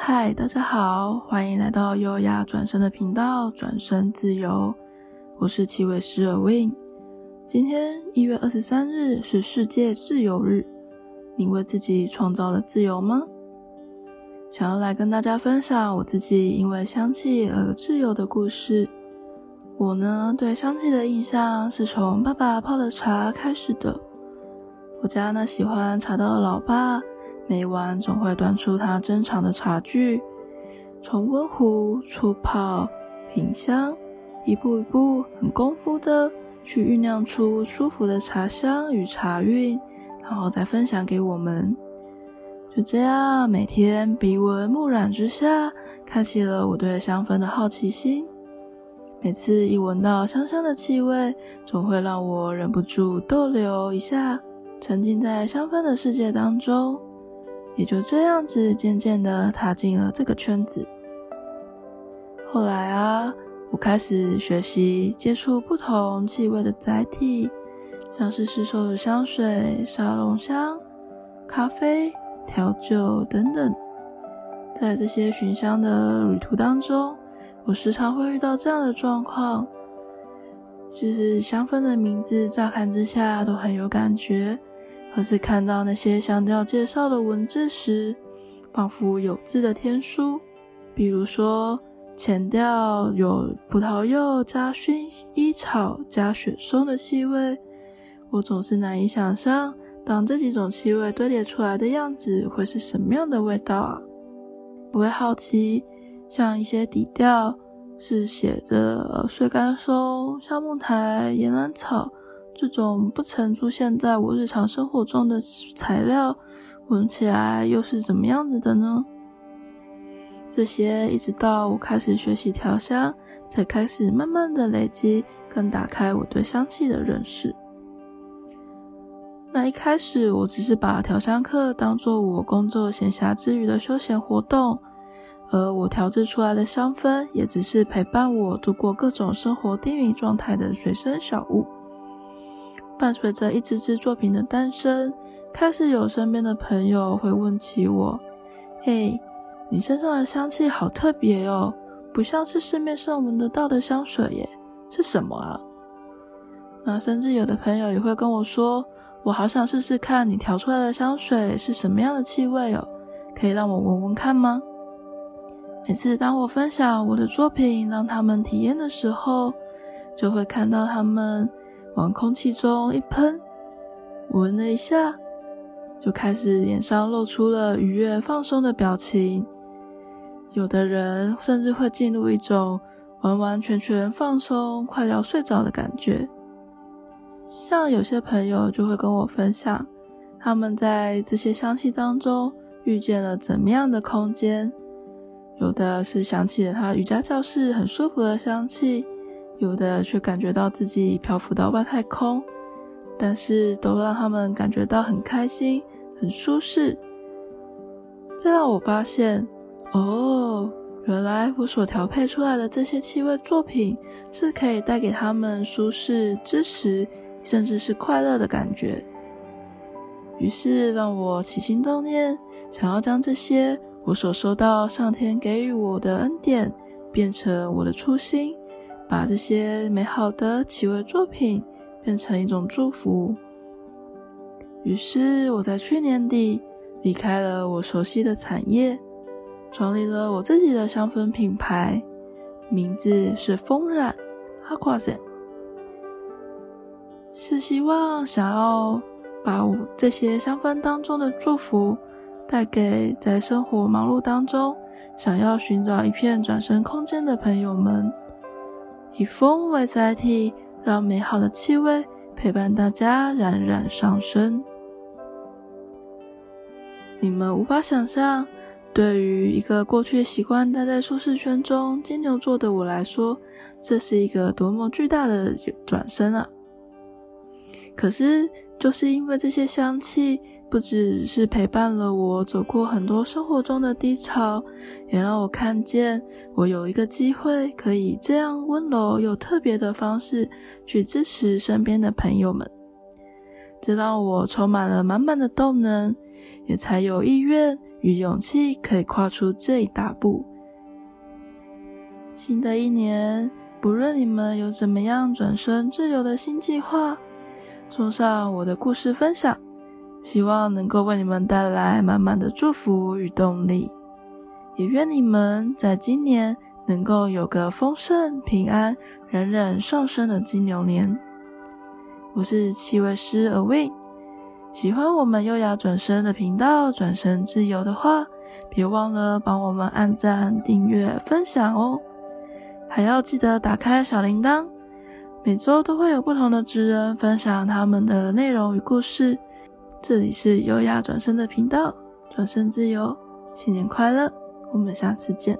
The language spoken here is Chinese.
嗨，大家好，欢迎来到优雅转身的频道，转身自由。我是七位师尔 Win。今天一月二十三日是世界自由日，你为自己创造了自由吗？想要来跟大家分享我自己因为香气而自由的故事。我呢，对香气的印象是从爸爸泡的茶开始的。我家那喜欢茶道的老爸，每晚总会端出他珍藏的茶具，从温壶、出泡、品香，一步一步很功夫的去酝酿出舒服的茶香与茶韵，然后再分享给我们。就这样，每天鼻闻目染之下，开启了我对香氛的好奇心。每次一闻到香香的气味，总会让我忍不住逗留一下，沉浸在香氛的世界当中。也就这样子，渐渐的踏进了这个圈子。后来啊，我开始学习接触不同气味的载体，像是市售的香水、沙龙香、咖啡、调酒等等。在这些寻香的旅途当中，我时常会遇到这样的状况，就是香氛的名字乍看之下都很有感觉。可是看到那些香调介绍的文字时，仿佛有字的天书。比如说，前调有葡萄柚加薰衣草加雪松的气味，我总是难以想象，当这几种气味堆叠出来的样子会是什么样的味道啊？我会好奇，像一些底调是写着碎甘松、橡木苔、岩兰草。这种不曾出现在我日常生活中的材料，闻起来又是怎么样子的呢？这些一直到我开始学习调香，才开始慢慢的累积，跟打开我对香气的认识。那一开始，我只是把调香课当做我工作闲暇之余的休闲活动，而我调制出来的香氛，也只是陪伴我度过各种生活低迷状态的随身小物。伴随着一支支作品的诞生，开始有身边的朋友会问起我：“嘿，你身上的香气好特别哦，不像是市面上闻得到的香水耶，是什么啊？”那甚至有的朋友也会跟我说：“我好想试试看你调出来的香水是什么样的气味哦，可以让我闻闻看吗？”每次当我分享我的作品让他们体验的时候，就会看到他们。往空气中一喷，闻了一下，就开始脸上露出了愉悦放松的表情。有的人甚至会进入一种完完全全放松、快要睡着的感觉。像有些朋友就会跟我分享，他们在这些香气当中遇见了怎么样的空间。有的是想起了他瑜伽教室很舒服的香气。有的却感觉到自己漂浮到外太空，但是都让他们感觉到很开心、很舒适。这让我发现，哦，原来我所调配出来的这些气味作品是可以带给他们舒适、支持，甚至是快乐的感觉。于是让我起心动念，想要将这些我所收到上天给予我的恩典，变成我的初心。把这些美好的气味作品变成一种祝福。于是我在去年底离开了我熟悉的产业，创立了我自己的香氛品牌，名字是风染 Aquazen，是希望想要把我这些香氛当中的祝福带给在生活忙碌当中想要寻找一片转身空间的朋友们。以风为载体，让美好的气味陪伴大家冉冉上升。你们无法想象，对于一个过去习惯待在舒适圈中金牛座的我来说，这是一个多么巨大的转身啊！可是，就是因为这些香气。不只是陪伴了我走过很多生活中的低潮，也让我看见我有一个机会可以这样温柔又特别的方式去支持身边的朋友们。这让我充满了满满的动能，也才有意愿与勇气可以跨出这一大步。新的一年，不论你们有怎么样转身自由的新计划，送上我的故事分享，希望能够为你们带来满满的祝福与动力。也愿你们在今年能够有个丰盛、平安、冉冉上升的金牛年。我是七位师 a win 喜欢我们优雅转身的频道，转身自由的话，别忘了帮我们按赞、订阅、分享哦。还要记得打开小铃铛，每周都会有不同的职人分享他们的内容与故事。这里是优雅转身的频道，转身自由，新年快乐！我们下次见。